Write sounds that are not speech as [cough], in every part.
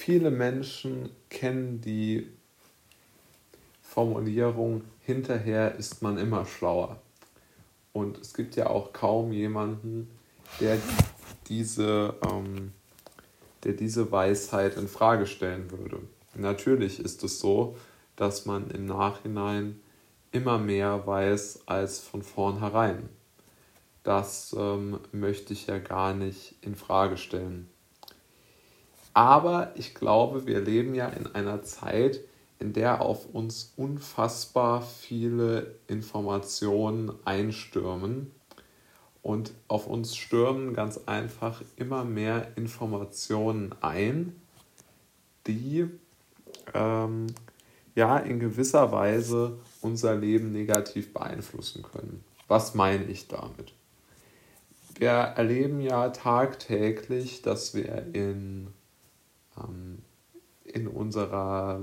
viele Menschen kennen die Formulierung, hinterher ist man immer schlauer. Und es gibt ja auch kaum jemanden, der diese, ähm, der diese Weisheit in Frage stellen würde. Natürlich ist es so, dass man im Nachhinein immer mehr weiß als von vornherein. Das ähm, möchte ich ja gar nicht in Frage stellen. Aber ich glaube, wir leben ja in einer Zeit, in der auf uns unfassbar viele Informationen einstürmen. Und auf uns stürmen ganz einfach immer mehr Informationen ein, die ähm, ja in gewisser Weise unser Leben negativ beeinflussen können. Was meine ich damit? Wir erleben ja tagtäglich, dass wir in, ähm, in unserer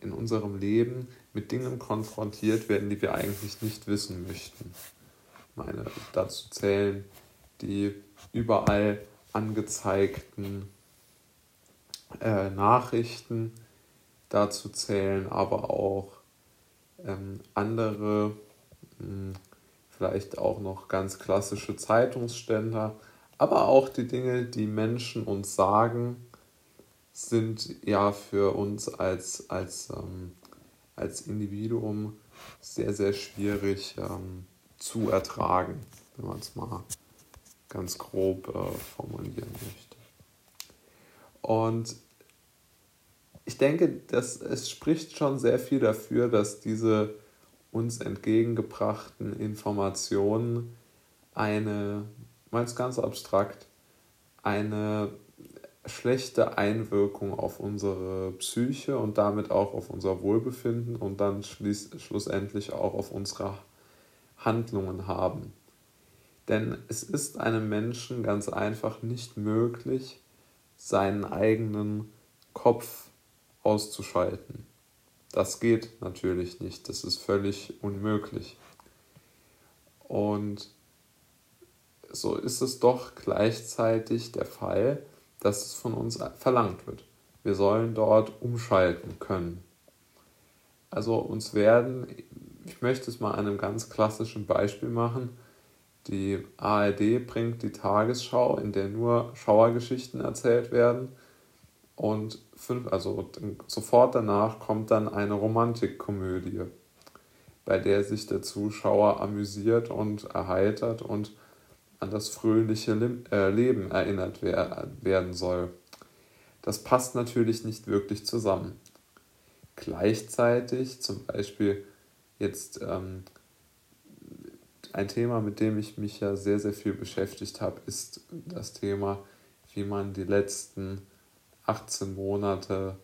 in unserem Leben mit Dingen konfrontiert werden, die wir eigentlich nicht wissen möchten. Meine, dazu zählen die überall angezeigten äh, Nachrichten, dazu zählen aber auch ähm, andere, mh, hm, vielleicht auch noch ganz klassische Zeitungsständer, aber auch die Dinge, die Menschen uns sagen, sind ja für uns als, als, ähm, als Individuum sehr, sehr schwierig ähm, zu ertragen, wenn man es mal ganz grob äh, formulieren möchte. Und ich denke, dass es spricht schon sehr viel dafür, dass diese uns entgegengebrachten Informationen eine, mal ganz abstrakt, eine schlechte Einwirkung auf unsere Psyche und damit auch auf unser Wohlbefinden und dann schließ, schlussendlich auch auf unsere Handlungen haben. Denn es ist einem Menschen ganz einfach nicht möglich, seinen eigenen Kopf auszuschalten. Das geht natürlich nicht, das ist völlig unmöglich. Und so ist es doch gleichzeitig der Fall, dass es von uns verlangt wird. Wir sollen dort umschalten können. Also uns werden, ich möchte es mal einem ganz klassischen Beispiel machen, die ARD bringt die Tagesschau, in der nur Schauergeschichten erzählt werden und fünf, also sofort danach kommt dann eine Romantikkomödie, bei der sich der Zuschauer amüsiert und erheitert und an das fröhliche äh, Leben erinnert werden soll. Das passt natürlich nicht wirklich zusammen. Gleichzeitig, zum Beispiel jetzt ähm, ein Thema, mit dem ich mich ja sehr, sehr viel beschäftigt habe, ist das Thema, wie man die letzten 18 Monate,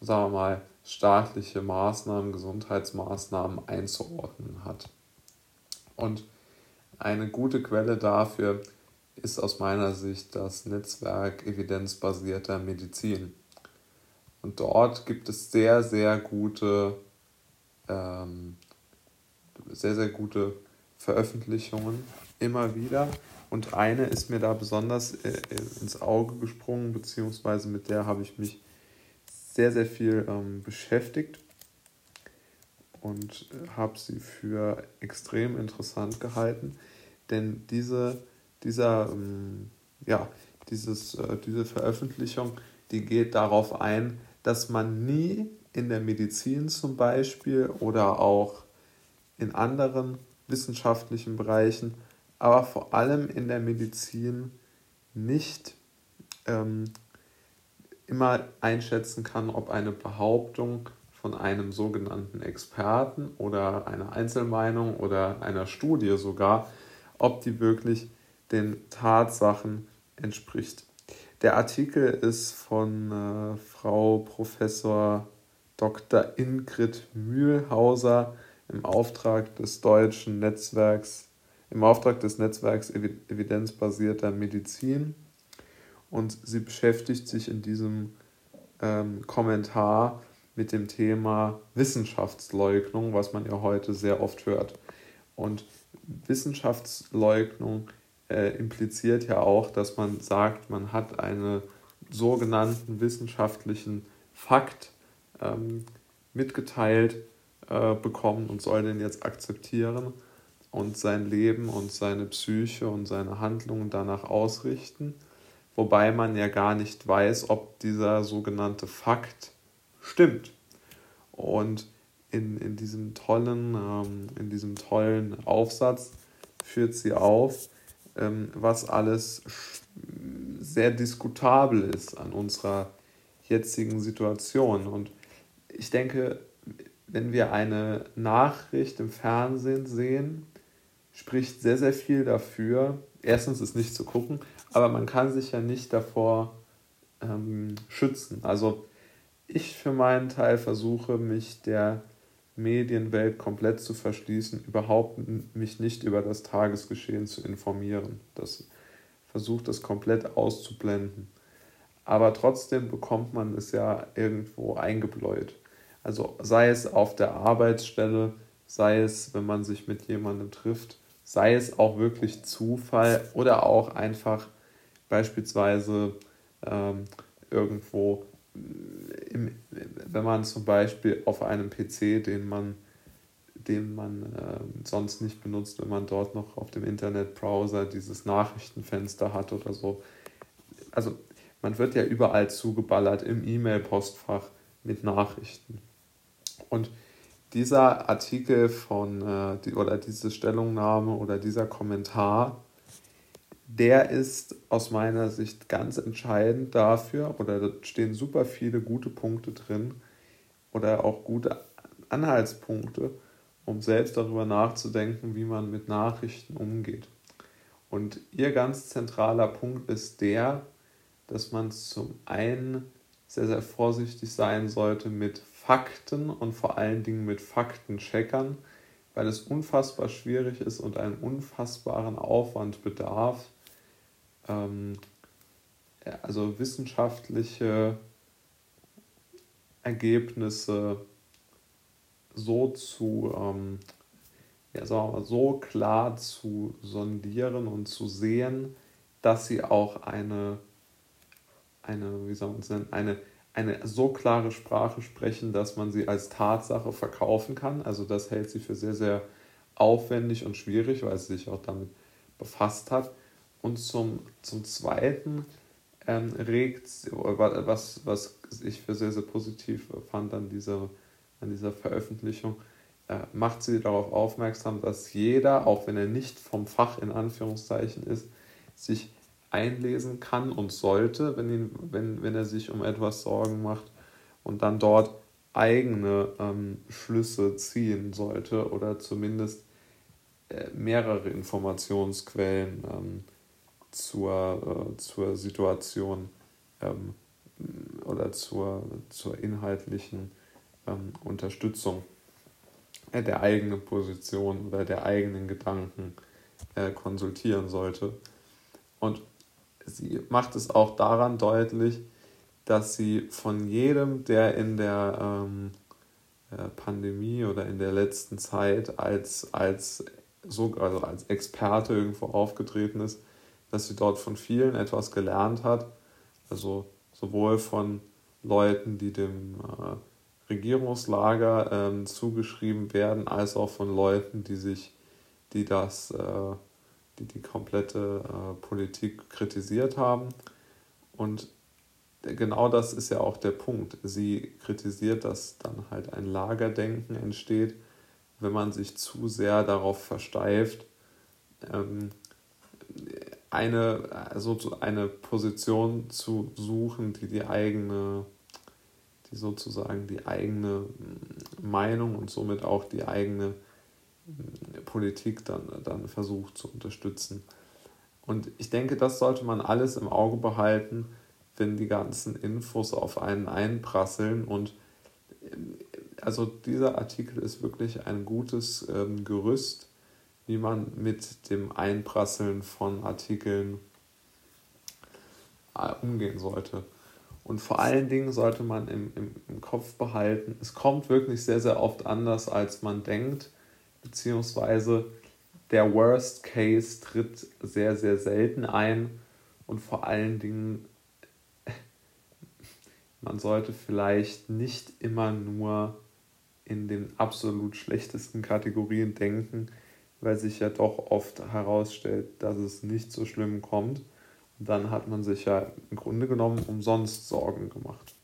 sagen wir mal, staatliche Maßnahmen, Gesundheitsmaßnahmen einzuordnen hat. Und eine gute Quelle dafür ist aus meiner Sicht das Netzwerk evidenzbasierter Medizin. Und dort gibt es sehr, sehr gute, ähm, sehr, sehr gute Veröffentlichungen immer wieder. Und eine ist mir da besonders äh, ins Auge gesprungen, beziehungsweise mit der habe ich mich sehr, sehr viel ähm, beschäftigt und habe sie für extrem interessant gehalten, denn diese, dieser, ähm, ja, dieses, äh, diese Veröffentlichung, die geht darauf ein, dass man nie in der Medizin zum Beispiel oder auch in anderen wissenschaftlichen Bereichen, aber vor allem in der Medizin nicht ähm, immer einschätzen kann, ob eine Behauptung von einem sogenannten Experten oder einer Einzelmeinung oder einer Studie sogar, ob die wirklich den Tatsachen entspricht. Der Artikel ist von äh, Frau Professor Dr. Ingrid Mühlhauser im Auftrag des deutschen Netzwerks, im Auftrag des Netzwerks evidenzbasierter Medizin. Und sie beschäftigt sich in diesem ähm, Kommentar mit dem Thema Wissenschaftsleugnung, was man ja heute sehr oft hört. Und Wissenschaftsleugnung äh, impliziert ja auch, dass man sagt, man hat eine sogenannten wissenschaftlichen Fakt ähm, mitgeteilt äh, bekommen und soll den jetzt akzeptieren und sein Leben und seine Psyche und seine Handlungen danach ausrichten, wobei man ja gar nicht weiß, ob dieser sogenannte Fakt stimmt. Und in, in, diesem, tollen, ähm, in diesem tollen Aufsatz führt sie auf, ähm, was alles sehr diskutabel ist an unserer jetzigen Situation. Und ich denke, wenn wir eine Nachricht im Fernsehen sehen, spricht sehr, sehr viel dafür. Erstens ist nicht zu gucken, aber man kann sich ja nicht davor ähm, schützen. Also ich für meinen Teil versuche mich der Medienwelt komplett zu verschließen, überhaupt mich nicht über das Tagesgeschehen zu informieren. Das versucht das komplett auszublenden. Aber trotzdem bekommt man es ja irgendwo eingebläut. Also sei es auf der Arbeitsstelle, sei es, wenn man sich mit jemandem trifft, sei es auch wirklich Zufall oder auch einfach beispielsweise ähm, irgendwo im, wenn man zum Beispiel auf einem PC, den man, den man äh, sonst nicht benutzt, wenn man dort noch auf dem Internetbrowser dieses Nachrichtenfenster hat oder so. Also man wird ja überall zugeballert im E-Mail-Postfach mit Nachrichten. Und dieser Artikel von äh, die, oder diese Stellungnahme oder dieser Kommentar der ist aus meiner Sicht ganz entscheidend dafür, oder da stehen super viele gute Punkte drin oder auch gute Anhaltspunkte, um selbst darüber nachzudenken, wie man mit Nachrichten umgeht. Und ihr ganz zentraler Punkt ist der, dass man zum einen sehr, sehr vorsichtig sein sollte mit Fakten und vor allen Dingen mit Faktencheckern, weil es unfassbar schwierig ist und einen unfassbaren Aufwand bedarf, ähm, also wissenschaftliche Ergebnisse so zu, ähm, ja, sagen wir mal, so klar zu sondieren und zu sehen, dass sie auch eine, eine wie soll man es nennen, eine, eine so klare Sprache sprechen, dass man sie als Tatsache verkaufen kann. Also das hält sie für sehr, sehr aufwendig und schwierig, weil sie sich auch damit befasst hat. Und zum, zum Zweiten ähm, regt, was, was ich für sehr, sehr positiv fand an dieser, an dieser Veröffentlichung, äh, macht sie darauf aufmerksam, dass jeder, auch wenn er nicht vom Fach in Anführungszeichen ist, sich einlesen kann und sollte, wenn, ihn, wenn, wenn er sich um etwas Sorgen macht und dann dort eigene ähm, Schlüsse ziehen sollte oder zumindest äh, mehrere Informationsquellen ähm, zur, äh, zur Situation ähm, oder zur, zur inhaltlichen ähm, Unterstützung äh, der eigenen Position oder der eigenen Gedanken äh, konsultieren sollte. Und sie macht es auch daran deutlich, dass sie von jedem, der in der ähm, äh, Pandemie oder in der letzten Zeit als, als, so, also als Experte irgendwo aufgetreten ist, dass sie dort von vielen etwas gelernt hat. Also sowohl von Leuten, die dem äh, Regierungslager ähm, zugeschrieben werden, als auch von Leuten, die sich, die das, äh, die die komplette äh, Politik kritisiert haben. Und genau das ist ja auch der Punkt. Sie kritisiert, dass dann halt ein Lagerdenken entsteht, wenn man sich zu sehr darauf versteift, ähm, eine, also eine Position zu suchen, die die eigene, die sozusagen die eigene Meinung und somit auch die eigene Politik dann, dann versucht zu unterstützen. Und ich denke, das sollte man alles im Auge behalten, wenn die ganzen Infos auf einen einprasseln. Und also dieser Artikel ist wirklich ein gutes ähm, Gerüst wie man mit dem Einprasseln von Artikeln äh, umgehen sollte. Und vor allen Dingen sollte man im, im, im Kopf behalten, es kommt wirklich sehr, sehr oft anders, als man denkt, beziehungsweise der Worst Case tritt sehr, sehr selten ein und vor allen Dingen [laughs] man sollte vielleicht nicht immer nur in den absolut schlechtesten Kategorien denken, weil sich ja doch oft herausstellt, dass es nicht so schlimm kommt. Und dann hat man sich ja im Grunde genommen umsonst Sorgen gemacht.